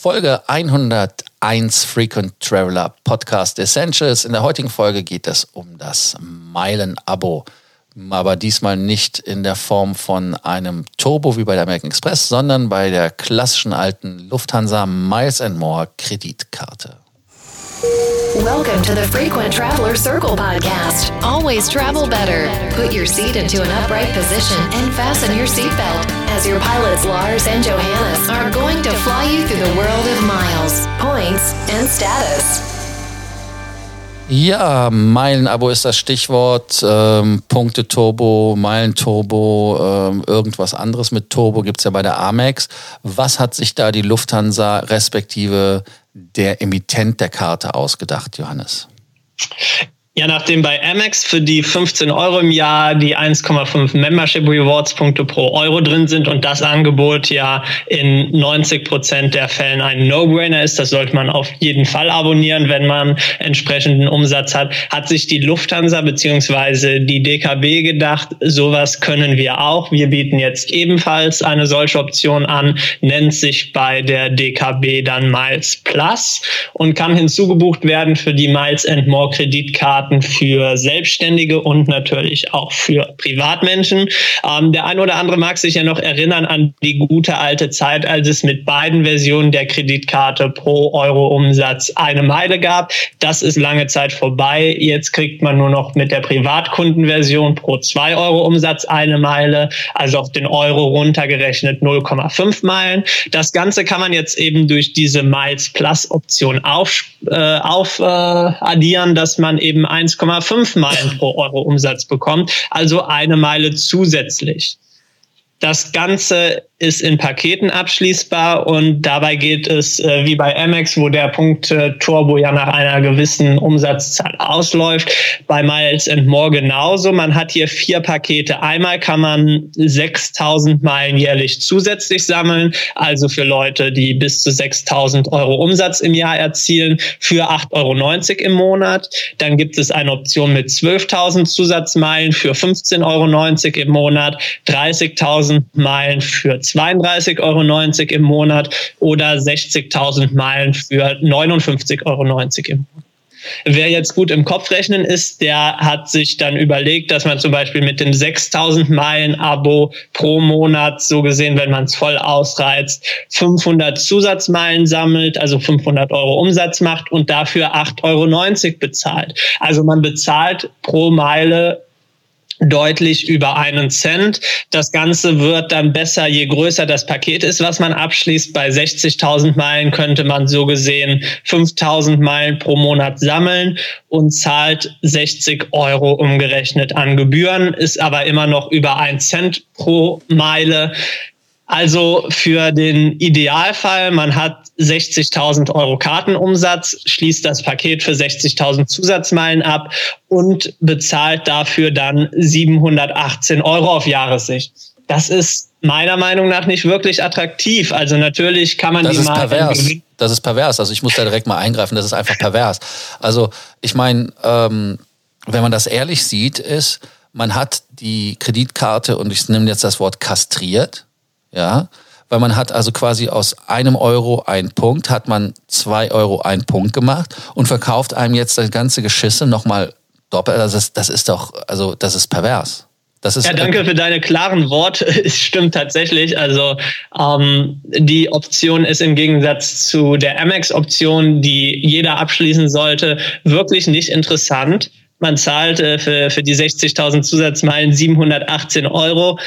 Folge 101 Frequent Traveler Podcast Essentials. In der heutigen Folge geht es um das Meilen-Abo. Aber diesmal nicht in der Form von einem Turbo wie bei der American Express, sondern bei der klassischen alten Lufthansa Miles More Kreditkarte. Welcome to the Frequent Traveler Circle podcast. Always travel better. Put your seat into an upright position and fasten your seatbelt as your pilots Lars and Johannes and status. Ja, Meilenabo ist das Stichwort. Ähm, Punkte Turbo, Meilenturbo, ähm, irgendwas anderes mit Turbo gibt's ja bei der Amex. Was hat sich da die Lufthansa respektive der Emittent der Karte ausgedacht, Johannes? Ja, nachdem bei Amex für die 15 Euro im Jahr die 1,5 Membership Rewards Punkte pro Euro drin sind und das Angebot ja in 90 Prozent der Fällen ein No-Brainer ist, das sollte man auf jeden Fall abonnieren, wenn man entsprechenden Umsatz hat, hat sich die Lufthansa beziehungsweise die DKB gedacht, sowas können wir auch. Wir bieten jetzt ebenfalls eine solche Option an, nennt sich bei der DKB dann Miles Plus und kann hinzugebucht werden für die Miles and More Kreditkarte Karten für Selbstständige und natürlich auch für Privatmenschen. Ähm, der eine oder andere mag sich ja noch erinnern an die gute alte Zeit, als es mit beiden Versionen der Kreditkarte pro Euro Umsatz eine Meile gab. Das ist lange Zeit vorbei. Jetzt kriegt man nur noch mit der Privatkundenversion pro zwei Euro Umsatz eine Meile, also auf den Euro runtergerechnet 0,5 Meilen. Das Ganze kann man jetzt eben durch diese Miles Plus Option auf, äh, auf äh, addieren, dass man eben 1,5 Meilen pro Euro Umsatz bekommt, also eine Meile zusätzlich. Das Ganze ist in Paketen abschließbar und dabei geht es äh, wie bei Amex, wo der Punkt äh, Turbo ja nach einer gewissen Umsatzzahl ausläuft, bei Miles and More genauso. Man hat hier vier Pakete. Einmal kann man 6000 Meilen jährlich zusätzlich sammeln, also für Leute, die bis zu 6000 Euro Umsatz im Jahr erzielen, für 8,90 Euro im Monat. Dann gibt es eine Option mit 12.000 Zusatzmeilen für 15,90 Euro im Monat, 30.000 Meilen für 32,90 Euro im Monat oder 60.000 Meilen für 59,90 Euro im Monat. Wer jetzt gut im Kopf rechnen ist, der hat sich dann überlegt, dass man zum Beispiel mit dem 6000 Meilen Abo pro Monat, so gesehen, wenn man es voll ausreizt, 500 Zusatzmeilen sammelt, also 500 Euro Umsatz macht und dafür 8,90 Euro bezahlt. Also man bezahlt pro Meile deutlich über einen Cent. Das Ganze wird dann besser, je größer das Paket ist, was man abschließt. Bei 60.000 Meilen könnte man so gesehen 5.000 Meilen pro Monat sammeln und zahlt 60 Euro umgerechnet an Gebühren, ist aber immer noch über ein Cent pro Meile. Also für den Idealfall, man hat 60.000 Euro Kartenumsatz, schließt das Paket für 60.000 Zusatzmeilen ab und bezahlt dafür dann 718 Euro auf Jahressicht. Das ist meiner Meinung nach nicht wirklich attraktiv. Also natürlich kann man das die ist mal. Pervers. Das ist pervers. Also ich muss da direkt mal eingreifen. Das ist einfach pervers. Also ich meine, ähm, wenn man das ehrlich sieht, ist, man hat die Kreditkarte und ich nehme jetzt das Wort kastriert ja, weil man hat also quasi aus einem Euro ein Punkt, hat man zwei Euro ein Punkt gemacht und verkauft einem jetzt das ganze Geschisse nochmal doppelt. Also das, das ist doch, also das ist pervers. Das ist ja, danke für deine klaren Worte. Es stimmt tatsächlich. Also ähm, die Option ist im Gegensatz zu der Amex-Option, die jeder abschließen sollte, wirklich nicht interessant. Man zahlt äh, für, für die 60.000 Zusatzmeilen 718 Euro.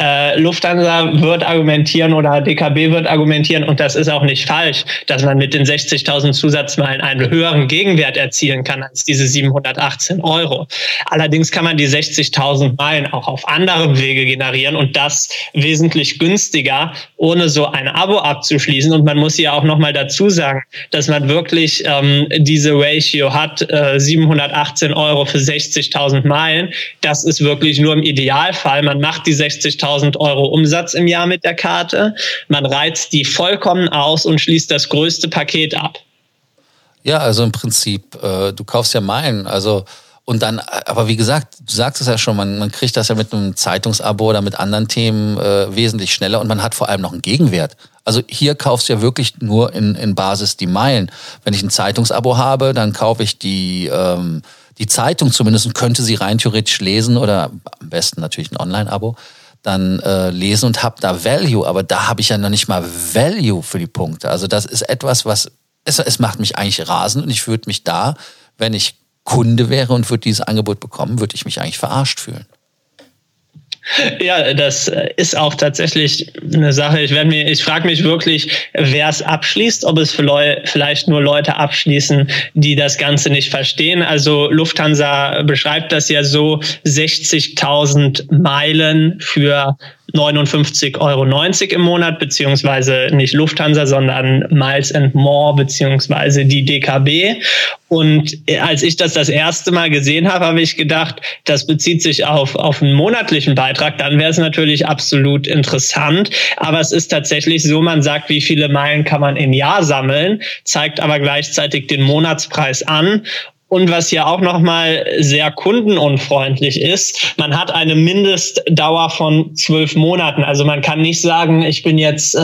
Äh, Lufthansa wird argumentieren oder DKB wird argumentieren, und das ist auch nicht falsch, dass man mit den 60.000 Zusatzmeilen einen höheren Gegenwert erzielen kann als diese 718 Euro. Allerdings kann man die 60.000 Meilen auch auf anderem Wege generieren und das wesentlich günstiger, ohne so ein Abo abzuschließen. Und man muss ja auch nochmal dazu sagen, dass man wirklich ähm, diese Ratio hat, äh, 718 Euro für 60.000 Meilen. Das ist wirklich nur im Idealfall. Man macht die 60.000 1000 Euro Umsatz im Jahr mit der Karte. Man reizt die vollkommen aus und schließt das größte Paket ab. Ja, also im Prinzip, äh, du kaufst ja Meilen. Also Und dann, aber wie gesagt, du sagst es ja schon, man, man kriegt das ja mit einem Zeitungsabo oder mit anderen Themen äh, wesentlich schneller und man hat vor allem noch einen Gegenwert. Also hier kaufst du ja wirklich nur in, in Basis die Meilen. Wenn ich ein Zeitungsabo habe, dann kaufe ich die, ähm, die Zeitung zumindest und könnte sie rein theoretisch lesen oder am besten natürlich ein Online-Abo dann äh, lesen und habe da Value, aber da habe ich ja noch nicht mal Value für die Punkte. Also das ist etwas, was es, es macht mich eigentlich rasend und ich würde mich da, wenn ich Kunde wäre und würde dieses Angebot bekommen, würde ich mich eigentlich verarscht fühlen. Ja, das ist auch tatsächlich eine Sache. Ich mir, ich frage mich wirklich, wer es abschließt, ob es vielleicht nur Leute abschließen, die das Ganze nicht verstehen. Also Lufthansa beschreibt das ja so: 60.000 Meilen für 59,90 Euro im Monat, beziehungsweise nicht Lufthansa, sondern Miles and More, beziehungsweise die DKB. Und als ich das das erste Mal gesehen habe, habe ich gedacht, das bezieht sich auf, auf einen monatlichen Beitrag. Dann wäre es natürlich absolut interessant. Aber es ist tatsächlich so, man sagt, wie viele Meilen kann man im Jahr sammeln, zeigt aber gleichzeitig den Monatspreis an. Und was hier auch nochmal sehr kundenunfreundlich ist, man hat eine Mindestdauer von zwölf Monaten. Also man kann nicht sagen, ich bin jetzt äh,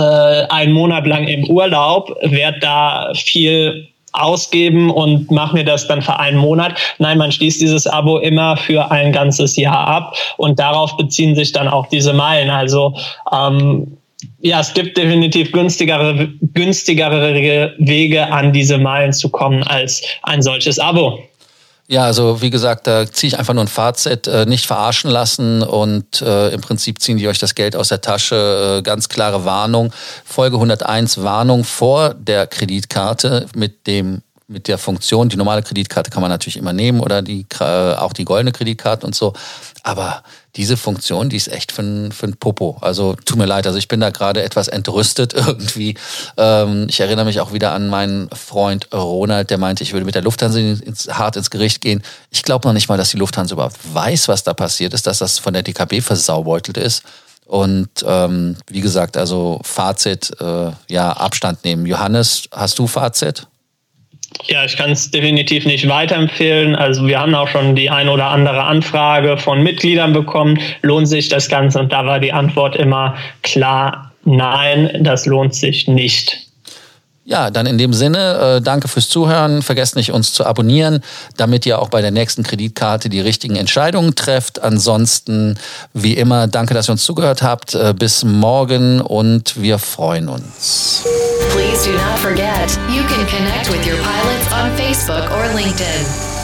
einen Monat lang im Urlaub, werde da viel ausgeben und mache mir das dann für einen Monat. Nein, man schließt dieses Abo immer für ein ganzes Jahr ab und darauf beziehen sich dann auch diese Meilen. Also ähm, ja, es gibt definitiv günstigere, günstigere Wege, an diese Meilen zu kommen als ein solches Abo. Ja, also wie gesagt, da ziehe ich einfach nur ein Fazit, äh, nicht verarschen lassen und äh, im Prinzip ziehen die euch das Geld aus der Tasche. Äh, ganz klare Warnung. Folge 101 Warnung vor der Kreditkarte mit dem mit der Funktion. Die normale Kreditkarte kann man natürlich immer nehmen oder die, äh, auch die goldene Kreditkarte und so. Aber diese Funktion, die ist echt für ein, für ein Popo. Also tut mir leid, also ich bin da gerade etwas entrüstet irgendwie. Ähm, ich erinnere mich auch wieder an meinen Freund Ronald, der meinte, ich würde mit der Lufthansa ins, hart ins Gericht gehen. Ich glaube noch nicht mal, dass die Lufthansa überhaupt weiß, was da passiert ist, dass das von der DKB versaubeutelt ist. Und ähm, wie gesagt, also Fazit, äh, ja, Abstand nehmen. Johannes, hast du Fazit? Ja, ich kann es definitiv nicht weiterempfehlen. Also wir haben auch schon die ein oder andere Anfrage von Mitgliedern bekommen. Lohnt sich das Ganze? Und da war die Antwort immer klar, nein, das lohnt sich nicht. Ja, dann in dem Sinne, äh, danke fürs Zuhören. Vergesst nicht, uns zu abonnieren, damit ihr auch bei der nächsten Kreditkarte die richtigen Entscheidungen trefft. Ansonsten, wie immer, danke, dass ihr uns zugehört habt. Äh, bis morgen und wir freuen uns. Please do not forget, you can connect with your pilots on Facebook or LinkedIn.